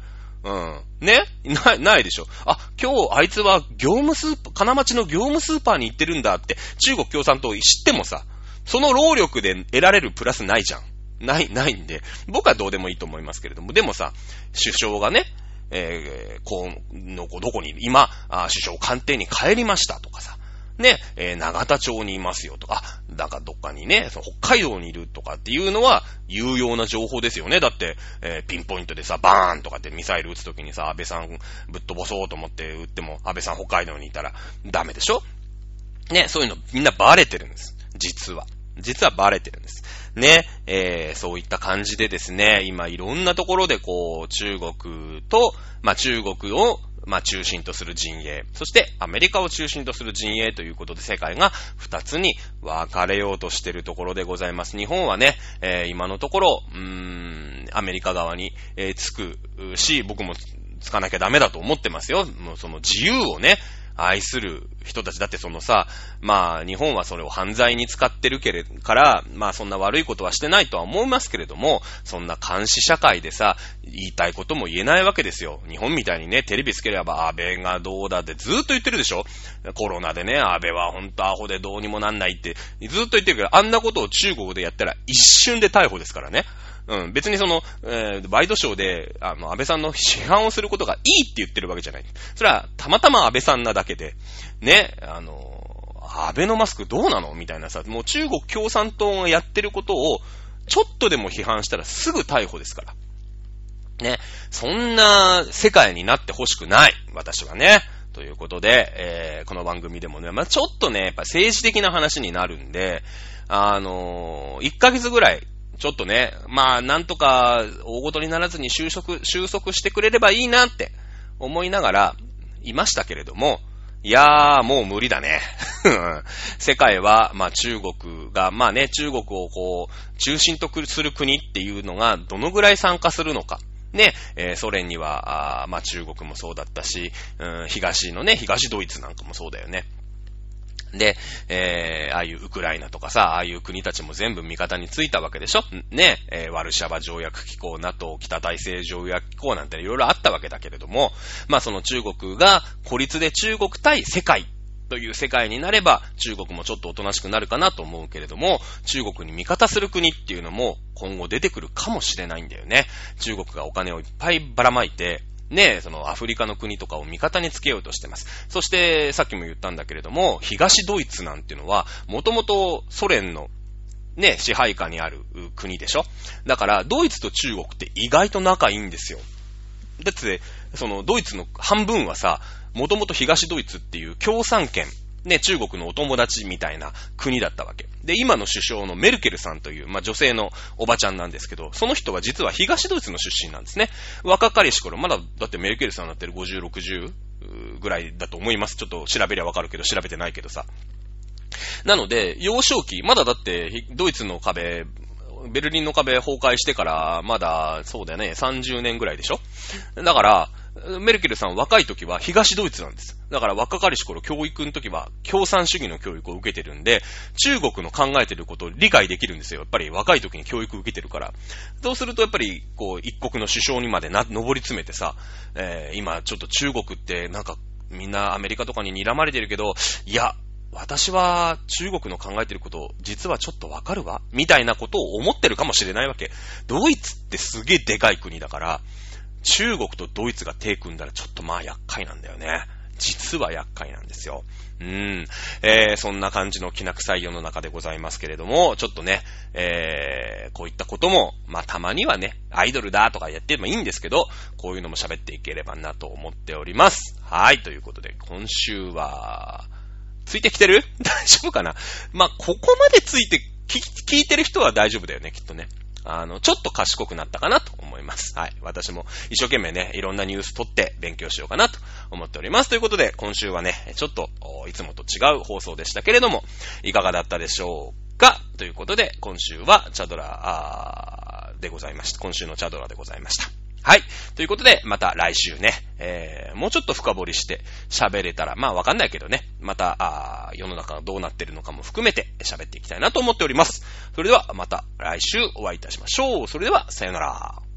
うん。ね？ない、ないでしょ。あ、今日あいつは業務スーパー、金町の業務スーパーに行ってるんだって中国共産党知ってもさ、その労力で得られるプラスないじゃん。ない、ないんで、僕はどうでもいいと思いますけれども、でもさ、首相がね、えー、こう、のこ、どこに、今、あ首相官邸に帰りましたとかさ、ね、えー、長田町にいますよとか、なんかどっかにね、その北海道にいるとかっていうのは有用な情報ですよね。だって、えー、ピンポイントでさ、バーンとかってミサイル撃つときにさ、安倍さんぶっ飛ばそうと思って撃っても、安倍さん北海道にいたらダメでしょ？ね、そういうのみんなバレてるんです。実は。実はバレてるんです。ね、えー、そういった感じでですね、今いろんなところでこう、中国と、まあ、中国をまあ中心とする陣営、そしてアメリカを中心とする陣営ということで世界が二つに分かれようとしているところでございます。日本はね、えー、今のところ、うーん、アメリカ側に、えー、つくし、僕もつかなきゃダメだと思ってますよ。もうその自由をね、愛する人たちだってそのさ、まあ日本はそれを犯罪に使ってるけれ、から、まあそんな悪いことはしてないとは思いますけれども、そんな監視社会でさ、言いたいことも言えないわけですよ。日本みたいにね、テレビつければ安倍がどうだってずっと言ってるでしょコロナでね、安倍はほんとアホでどうにもなんないって、ずっと言ってるけど、あんなことを中国でやったら一瞬で逮捕ですからね。うん、別にその、えー、ワイドショーで、あの、安倍さんの批判をすることがいいって言ってるわけじゃない。それは、たまたま安倍さんなだけで、ね、あの、安倍のマスクどうなのみたいなさ、もう中国共産党がやってることを、ちょっとでも批判したらすぐ逮捕ですから。ね、そんな世界になってほしくない。私はね。ということで、えー、この番組でもね、まあ、ちょっとね、やっぱ政治的な話になるんで、あのー、1ヶ月ぐらいちょっとね、まあ、なんとか大ごとにならずに収束、収束してくれればいいなって思いながらいましたけれども、いやー、もう無理だね。世界は、まあ中国が、まあね、中国をこう、中心とする国っていうのが、どのぐらい参加するのか。ね、えー、ソ連には、あまあ中国もそうだったし、うん、東のね、東ドイツなんかもそうだよね。で、えー、ああいうウクライナとかさ、ああいう国たちも全部味方についたわけでしょ？ね、えー、ワルシャバ条約機構、NATO、北大西条約機構なんていろいろあったわけだけれども、まあその中国が孤立で中国対世界という世界になれば、中国もちょっとおとなしくなるかなと思うけれども、中国に味方する国っていうのも今後出てくるかもしれないんだよね。中国がお金をいっぱいばらまいて、ね、そのアフリカの国とかを味方につけようとしてます。そして、さっきも言ったんだけれども、東ドイツなんていうのは、もともとソ連のね、支配下にある国でしょ？だから、ドイツと中国って意外と仲いいんですよ。だって、その、ドイツの半分はさ、もともと東ドイツっていう共産圏ね、中国のお友達みたいな国だったわけ。で、今の首相のメルケルさんという、まあ、女性のおばちゃんなんですけど、その人は実は東ドイツの出身なんですね。若かりし頃、まだ、だってメルケルさんになってる50、60ぐらいだと思います。ちょっと調べりゃわかるけど、調べてないけどさ。なので、幼少期、まだだって、ドイツの壁、ベルリンの壁崩壊してから、まだ、そうだよね、30年ぐらいでしょだから、メルケルさん若い時は東ドイツなんです。だから若かりし頃教育の時は共産主義の教育を受けてるんで、中国の考えてることを理解できるんですよ。やっぱり若い時に教育を受けてるから。そうするとやっぱり、こう、一国の首相にまでな、登り詰めてさ、えー、今ちょっと中国ってなんかみんなアメリカとかに睨まれてるけど、いや、私は中国の考えてること、実はちょっとわかるわみたいなことを思ってるかもしれないわけ。ドイツってすげえでかい国だから、中国とドイツが手組んだらちょっとまあ厄介なんだよね。実は厄介なんですよ。うん。えー、そんな感じのきな臭い世の中でございますけれども、ちょっとね、えー、こういったことも、まあ、たまにはね、アイドルだとかやってもいいんですけど、こういうのも喋っていければなと思っております。はい、ということで、今週は、ついてきてる？大丈夫かな？まあ、ここまでついて聞いてる人は大丈夫だよね、きっとね。あの、ちょっと賢くなったかなと思います。はい。私も一生懸命ね、いろんなニュース取って勉強しようかなと思っております。ということで、今週はね、ちょっと、いつもと違う放送でしたけれども、いかがだったでしょうか？ということで、今週はチャドラでございました。今週のチャドラでございました。はい。ということで、また来週ね、えー、もうちょっと深掘りして喋れたら、まあわかんないけどね、また、あ世の中がどうなってるのかも含めて喋っていきたいなと思っております。それでは、また来週お会いいたしましょう。それでは、さよなら。